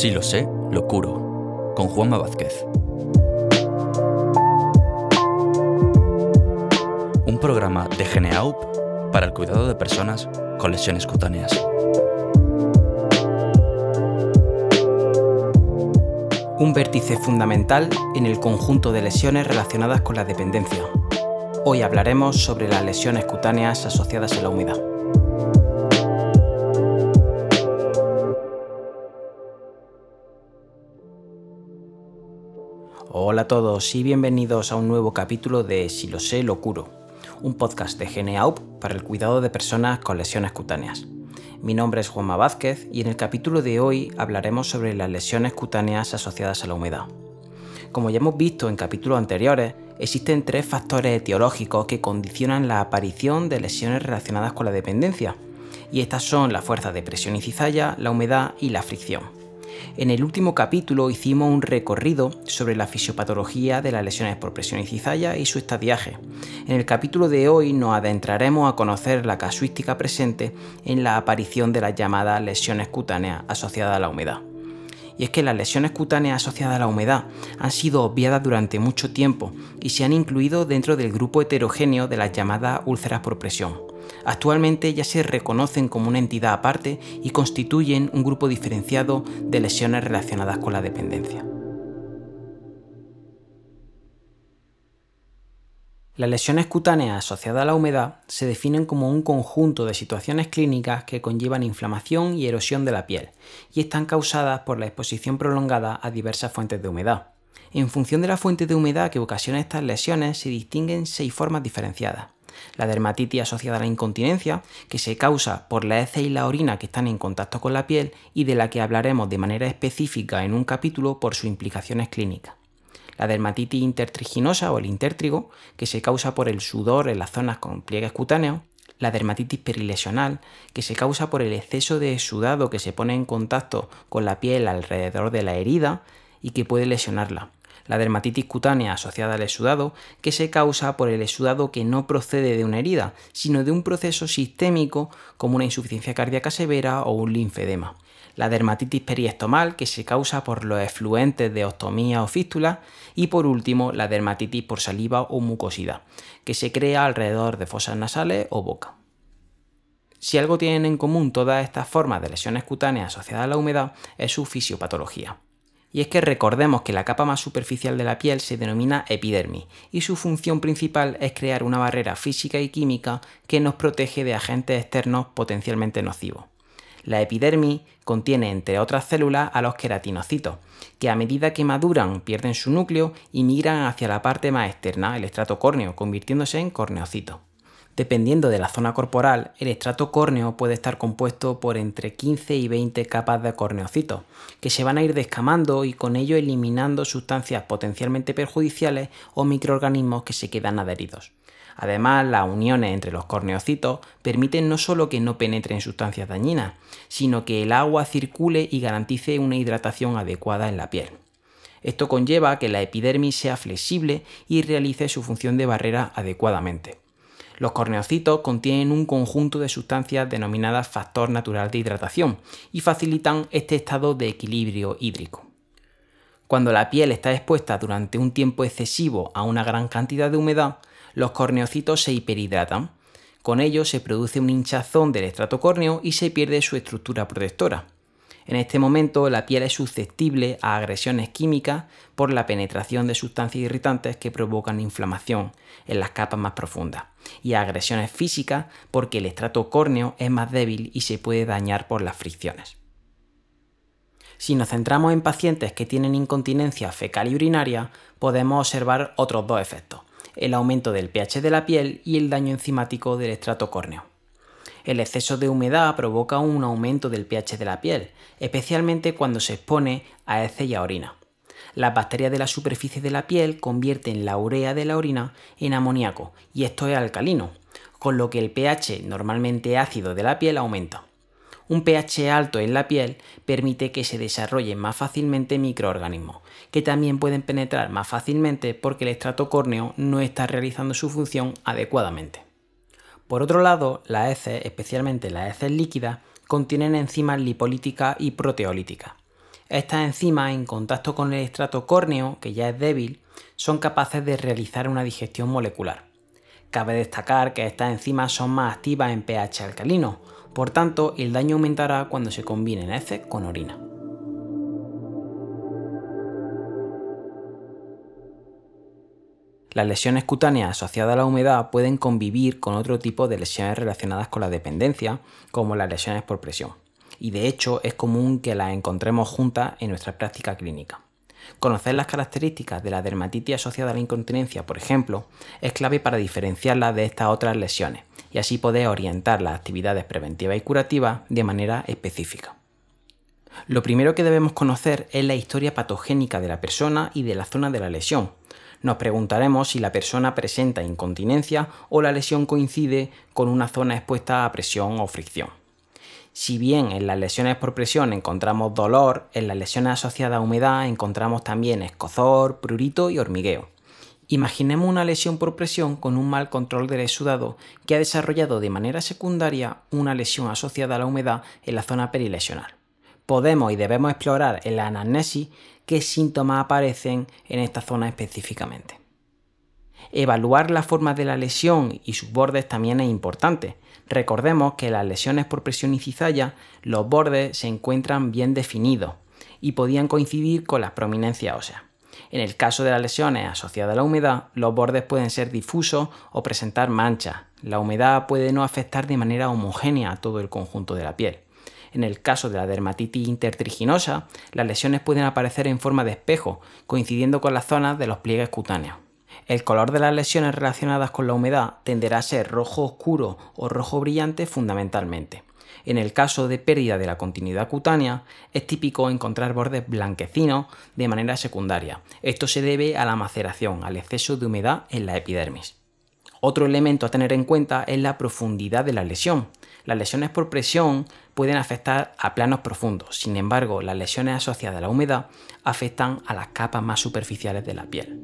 Sí lo sé, lo curo, con Juanma Vázquez. Un programa de Geneaup para el cuidado de personas con lesiones cutáneas. Un vértice fundamental en el conjunto de lesiones relacionadas con la dependencia. Hoy hablaremos sobre las lesiones cutáneas asociadas a la humedad. Hola a todos y bienvenidos a un nuevo capítulo de Si lo sé, lo curo, un podcast de GeneAup para el cuidado de personas con lesiones cutáneas. Mi nombre es Juanma Vázquez y en el capítulo de hoy hablaremos sobre las lesiones cutáneas asociadas a la humedad. Como ya hemos visto en capítulos anteriores, existen tres factores etiológicos que condicionan la aparición de lesiones relacionadas con la dependencia, y estas son la fuerza de presión y cizalla, la humedad y la fricción. En el último capítulo hicimos un recorrido sobre la fisiopatología de las lesiones por presión y cizalla y su estadiaje. En el capítulo de hoy nos adentraremos a conocer la casuística presente en la aparición de las llamadas lesiones cutáneas asociadas a la humedad. Y es que las lesiones cutáneas asociadas a la humedad han sido obviadas durante mucho tiempo y se han incluido dentro del grupo heterogéneo de las llamadas úlceras por presión. Actualmente ya se reconocen como una entidad aparte y constituyen un grupo diferenciado de lesiones relacionadas con la dependencia. Las lesiones cutáneas asociadas a la humedad se definen como un conjunto de situaciones clínicas que conllevan inflamación y erosión de la piel y están causadas por la exposición prolongada a diversas fuentes de humedad. En función de la fuente de humedad que ocasiona estas lesiones se distinguen seis formas diferenciadas la dermatitis asociada a la incontinencia, que se causa por la heces y la orina que están en contacto con la piel y de la que hablaremos de manera específica en un capítulo por sus implicaciones clínicas. La dermatitis intertriginosa o el intértrigo, que se causa por el sudor en las zonas con pliegues cutáneos, la dermatitis perilesional, que se causa por el exceso de sudado que se pone en contacto con la piel alrededor de la herida y que puede lesionarla la dermatitis cutánea asociada al exudado, que se causa por el exudado que no procede de una herida, sino de un proceso sistémico como una insuficiencia cardíaca severa o un linfedema. La dermatitis periestomal, que se causa por los efluentes de ostomía o fístula. Y por último, la dermatitis por saliva o mucosidad, que se crea alrededor de fosas nasales o boca. Si algo tienen en común todas estas formas de lesiones cutáneas asociadas a la humedad es su fisiopatología. Y es que recordemos que la capa más superficial de la piel se denomina epidermis y su función principal es crear una barrera física y química que nos protege de agentes externos potencialmente nocivos. La epidermis contiene entre otras células a los queratinocitos, que a medida que maduran pierden su núcleo y migran hacia la parte más externa, el estrato córneo, convirtiéndose en corneocitos. Dependiendo de la zona corporal, el estrato córneo puede estar compuesto por entre 15 y 20 capas de corneocitos, que se van a ir descamando y con ello eliminando sustancias potencialmente perjudiciales o microorganismos que se quedan adheridos. Además, las uniones entre los corneocitos permiten no solo que no penetren sustancias dañinas, sino que el agua circule y garantice una hidratación adecuada en la piel. Esto conlleva que la epidermis sea flexible y realice su función de barrera adecuadamente. Los corneocitos contienen un conjunto de sustancias denominadas factor natural de hidratación y facilitan este estado de equilibrio hídrico. Cuando la piel está expuesta durante un tiempo excesivo a una gran cantidad de humedad, los corneocitos se hiperhidratan. Con ello se produce un hinchazón del estrato córneo y se pierde su estructura protectora. En este momento la piel es susceptible a agresiones químicas por la penetración de sustancias irritantes que provocan inflamación en las capas más profundas y a agresiones físicas porque el estrato córneo es más débil y se puede dañar por las fricciones. Si nos centramos en pacientes que tienen incontinencia fecal y urinaria, podemos observar otros dos efectos, el aumento del pH de la piel y el daño enzimático del estrato córneo. El exceso de humedad provoca un aumento del pH de la piel, especialmente cuando se expone a heces y a orina. Las bacterias de la superficie de la piel convierten la urea de la orina en amoníaco y esto es alcalino, con lo que el pH normalmente ácido de la piel aumenta. Un pH alto en la piel permite que se desarrollen más fácilmente microorganismos, que también pueden penetrar más fácilmente porque el estrato córneo no está realizando su función adecuadamente. Por otro lado, las heces, especialmente las heces líquidas, contienen enzimas lipolíticas y proteolíticas. Estas enzimas, en contacto con el estrato córneo, que ya es débil, son capaces de realizar una digestión molecular. Cabe destacar que estas enzimas son más activas en pH alcalino, por tanto el daño aumentará cuando se combinen heces con orina. Las lesiones cutáneas asociadas a la humedad pueden convivir con otro tipo de lesiones relacionadas con la dependencia, como las lesiones por presión y de hecho es común que las encontremos juntas en nuestra práctica clínica. Conocer las características de la dermatitis asociada a la incontinencia, por ejemplo, es clave para diferenciarla de estas otras lesiones y así poder orientar las actividades preventivas y curativas de manera específica. Lo primero que debemos conocer es la historia patogénica de la persona y de la zona de la lesión. Nos preguntaremos si la persona presenta incontinencia o la lesión coincide con una zona expuesta a presión o fricción. Si bien en las lesiones por presión encontramos dolor, en las lesiones asociadas a humedad encontramos también escozor, prurito y hormigueo. Imaginemos una lesión por presión con un mal control del exudado que ha desarrollado de manera secundaria una lesión asociada a la humedad en la zona perilesional. Podemos y debemos explorar en la anamnesis qué síntomas aparecen en esta zona específicamente. Evaluar la forma de la lesión y sus bordes también es importante, Recordemos que las lesiones por presión y cizalla los bordes se encuentran bien definidos y podían coincidir con las prominencias óseas. En el caso de las lesiones asociadas a la humedad, los bordes pueden ser difusos o presentar manchas. La humedad puede no afectar de manera homogénea a todo el conjunto de la piel. En el caso de la dermatitis intertriginosa, las lesiones pueden aparecer en forma de espejo, coincidiendo con las zonas de los pliegues cutáneos. El color de las lesiones relacionadas con la humedad tenderá a ser rojo oscuro o rojo brillante fundamentalmente. En el caso de pérdida de la continuidad cutánea, es típico encontrar bordes blanquecinos de manera secundaria. Esto se debe a la maceración, al exceso de humedad en la epidermis. Otro elemento a tener en cuenta es la profundidad de la lesión. Las lesiones por presión pueden afectar a planos profundos, sin embargo, las lesiones asociadas a la humedad afectan a las capas más superficiales de la piel.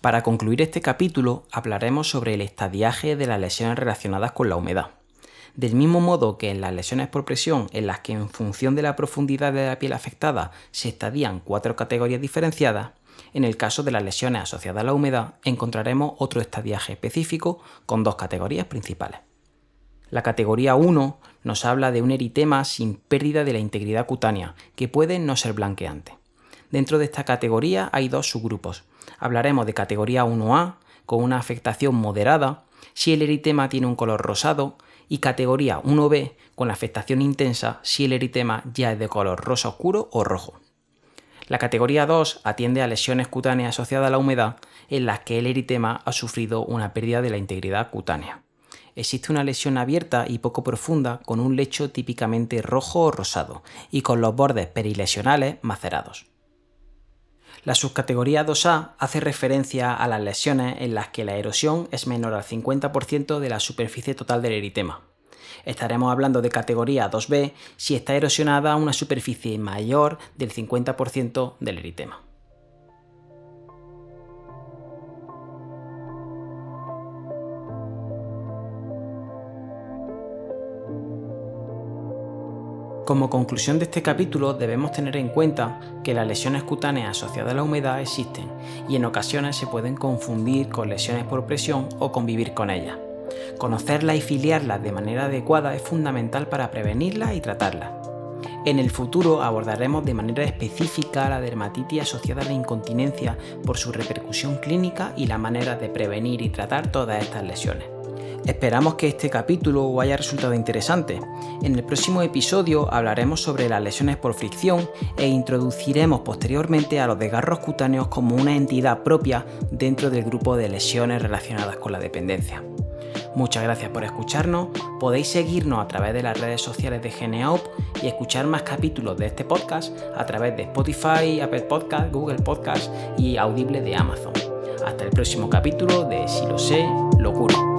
Para concluir este capítulo hablaremos sobre el estadiaje de las lesiones relacionadas con la humedad. Del mismo modo que en las lesiones por presión, en las que en función de la profundidad de la piel afectada se estadían cuatro categorías diferenciadas, en el caso de las lesiones asociadas a la humedad encontraremos otro estadiaje específico con dos categorías principales. La categoría 1 nos habla de un eritema sin pérdida de la integridad cutánea, que puede no ser blanqueante. Dentro de esta categoría hay dos subgrupos, hablaremos de categoría 1A, con una afectación moderada, si el eritema tiene un color rosado, y categoría 1B, con afectación intensa, si el eritema ya es de color rosa oscuro o rojo. La categoría 2 atiende a lesiones cutáneas asociadas a la humedad en las que el eritema ha sufrido una pérdida de la integridad cutánea. Existe una lesión abierta y poco profunda con un lecho típicamente rojo o rosado y con los bordes perilesionales macerados. La subcategoría 2A hace referencia a las lesiones en las que la erosión es menor al 50% de la superficie total del eritema. Estaremos hablando de categoría 2B si está erosionada una superficie mayor del 50% del eritema. Como conclusión de este capítulo debemos tener en cuenta que las lesiones cutáneas asociadas a la humedad existen y en ocasiones se pueden confundir con lesiones por presión o convivir con ellas. Conocerlas y filiarlas de manera adecuada es fundamental para prevenirlas y tratarlas. En el futuro abordaremos de manera específica la dermatitis asociada a la incontinencia por su repercusión clínica y la manera de prevenir y tratar todas estas lesiones. Esperamos que este capítulo os haya resultado interesante. En el próximo episodio hablaremos sobre las lesiones por fricción e introduciremos posteriormente a los desgarros cutáneos como una entidad propia dentro del grupo de lesiones relacionadas con la dependencia. Muchas gracias por escucharnos. Podéis seguirnos a través de las redes sociales de Geneaup y escuchar más capítulos de este podcast a través de Spotify, Apple Podcast, Google Podcast y Audible de Amazon. Hasta el próximo capítulo de Si lo sé, lo curo.